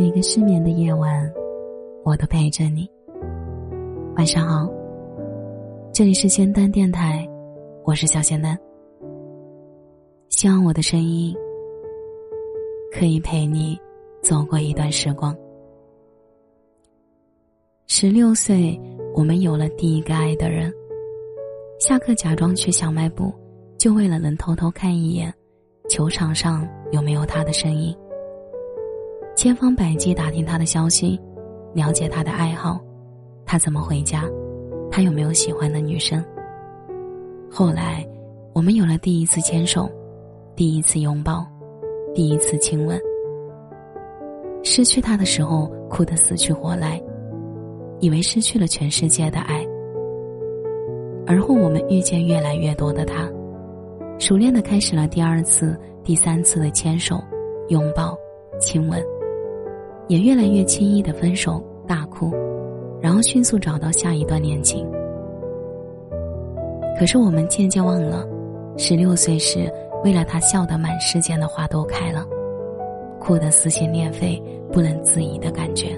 每个失眠的夜晚，我都陪着你。晚上好，这里是仙丹电台，我是小仙丹。希望我的声音可以陪你走过一段时光。十六岁，我们有了第一个爱的人。下课假装去小卖部，就为了能偷偷看一眼球场上有没有他的身影。千方百计打听他的消息，了解他的爱好，他怎么回家，他有没有喜欢的女生。后来，我们有了第一次牵手，第一次拥抱，第一次亲吻。失去他的时候，哭得死去活来，以为失去了全世界的爱。而后，我们遇见越来越多的他，熟练的开始了第二次、第三次的牵手、拥抱、亲吻。也越来越轻易的分手大哭，然后迅速找到下一段恋情。可是我们渐渐忘了，十六岁时为了他笑得满世界的花都开了，哭得撕心裂肺不能自已的感觉。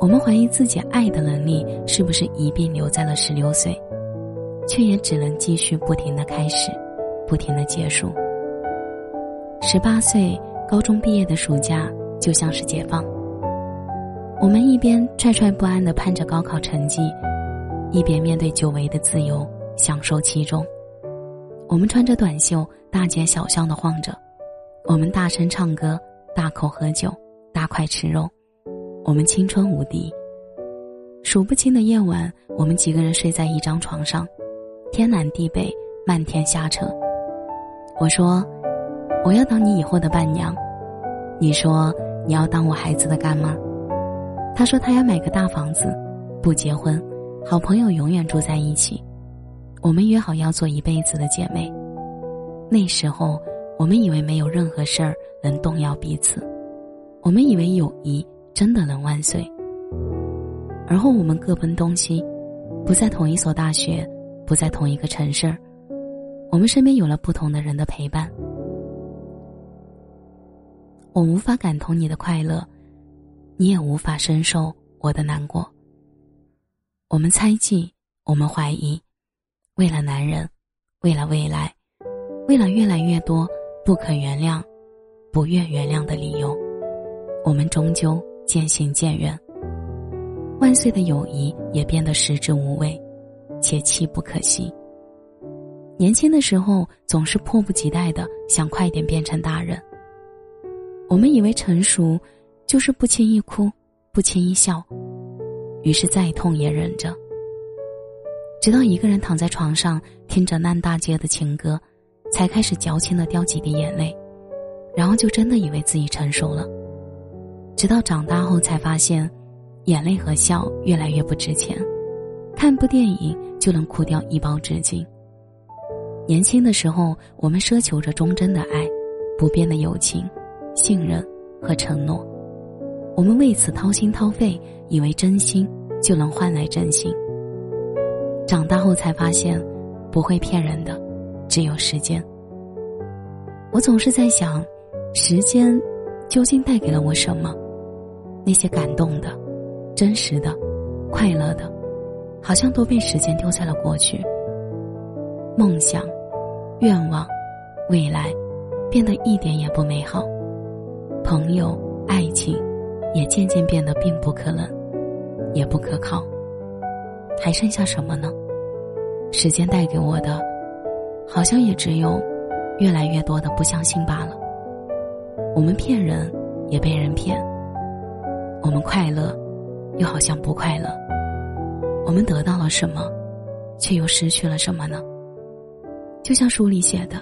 我们怀疑自己爱的能力是不是一并留在了十六岁，却也只能继续不停的开始，不停的结束。十八岁高中毕业的暑假。就像是解放。我们一边惴惴不安的盼着高考成绩，一边面对久违的自由，享受其中。我们穿着短袖，大街小巷的晃着；我们大声唱歌，大口喝酒，大块吃肉。我们青春无敌。数不清的夜晚，我们几个人睡在一张床上，天南地北，漫天瞎扯。我说：“我要当你以后的伴娘。”你说。你要当我孩子的干妈，他说他要买个大房子，不结婚，好朋友永远住在一起。我们约好要做一辈子的姐妹。那时候，我们以为没有任何事儿能动摇彼此，我们以为友谊真的能万岁。而后，我们各奔东西，不在同一所大学，不在同一个城市，我们身边有了不同的人的陪伴。我无法感同你的快乐，你也无法深受我的难过。我们猜忌，我们怀疑，为了男人，为了未来，为了越来越多不可原谅、不愿原谅的理由，我们终究渐行渐远。万岁的友谊也变得食之无味，且弃不可惜。年轻的时候总是迫不及待的想快点变成大人。我们以为成熟，就是不轻易哭，不轻易笑，于是再痛也忍着。直到一个人躺在床上，听着烂大街的情歌，才开始矫情的掉几滴眼泪，然后就真的以为自己成熟了。直到长大后才发现，眼泪和笑越来越不值钱，看部电影就能哭掉一包纸巾。年轻的时候，我们奢求着忠贞的爱，不变的友情。信任和承诺，我们为此掏心掏肺，以为真心就能换来真心。长大后才发现，不会骗人的，只有时间。我总是在想，时间究竟带给了我什么？那些感动的、真实的、快乐的，好像都被时间丢在了过去。梦想、愿望、未来，变得一点也不美好。朋友、爱情，也渐渐变得并不可能，也不可靠。还剩下什么呢？时间带给我的，好像也只有越来越多的不相信罢了。我们骗人，也被人骗；我们快乐，又好像不快乐。我们得到了什么，却又失去了什么呢？就像书里写的。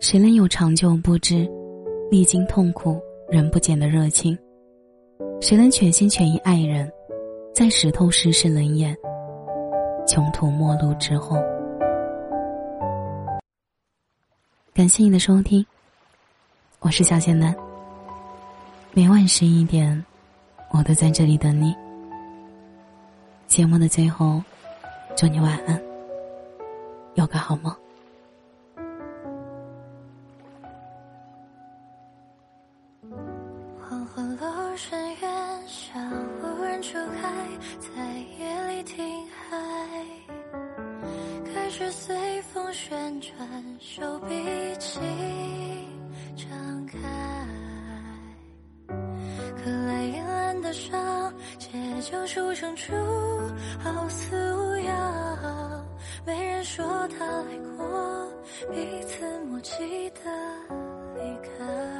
谁能有长久不知、历经痛苦仍不减的热情？谁能全心全意爱人，在石头世事冷眼、穷途末路之后？感谢你的收听，我是小仙男。每晚十一点，我都在这里等你。节目的最后，祝你晚安，有个好梦。是随风旋转，手臂轻张开，可来依烂的伤，结就筑成处，好似无恙。没人说他来过，彼此默契的离开。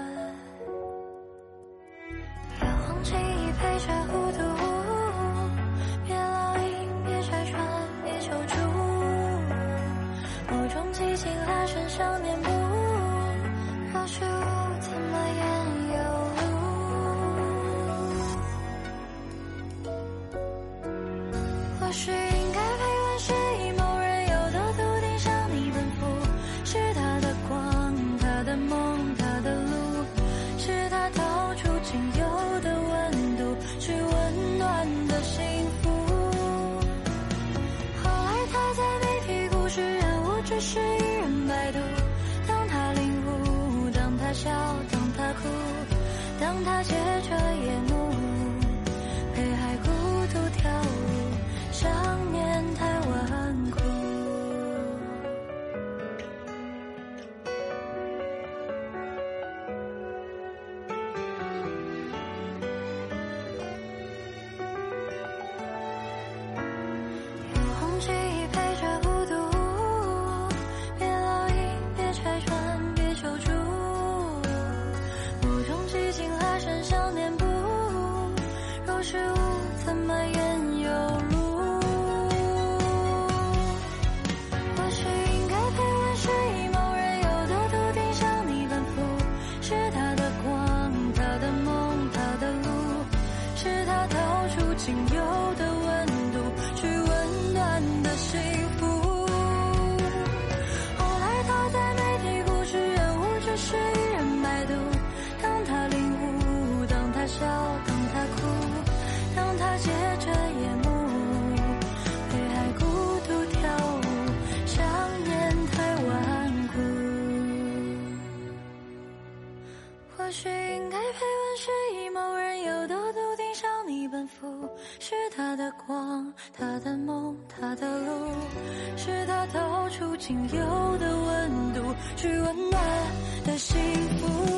少年不，若是无怎么言有路。或许应该陪伴失忆某人，有的笃定向你奔赴，是他的光，他的梦，他的路，是他掏出仅有的温度，去温暖的幸福。后来他在媒体故事人物，只是他却掏出仅有仅有的温度，去温暖的幸福。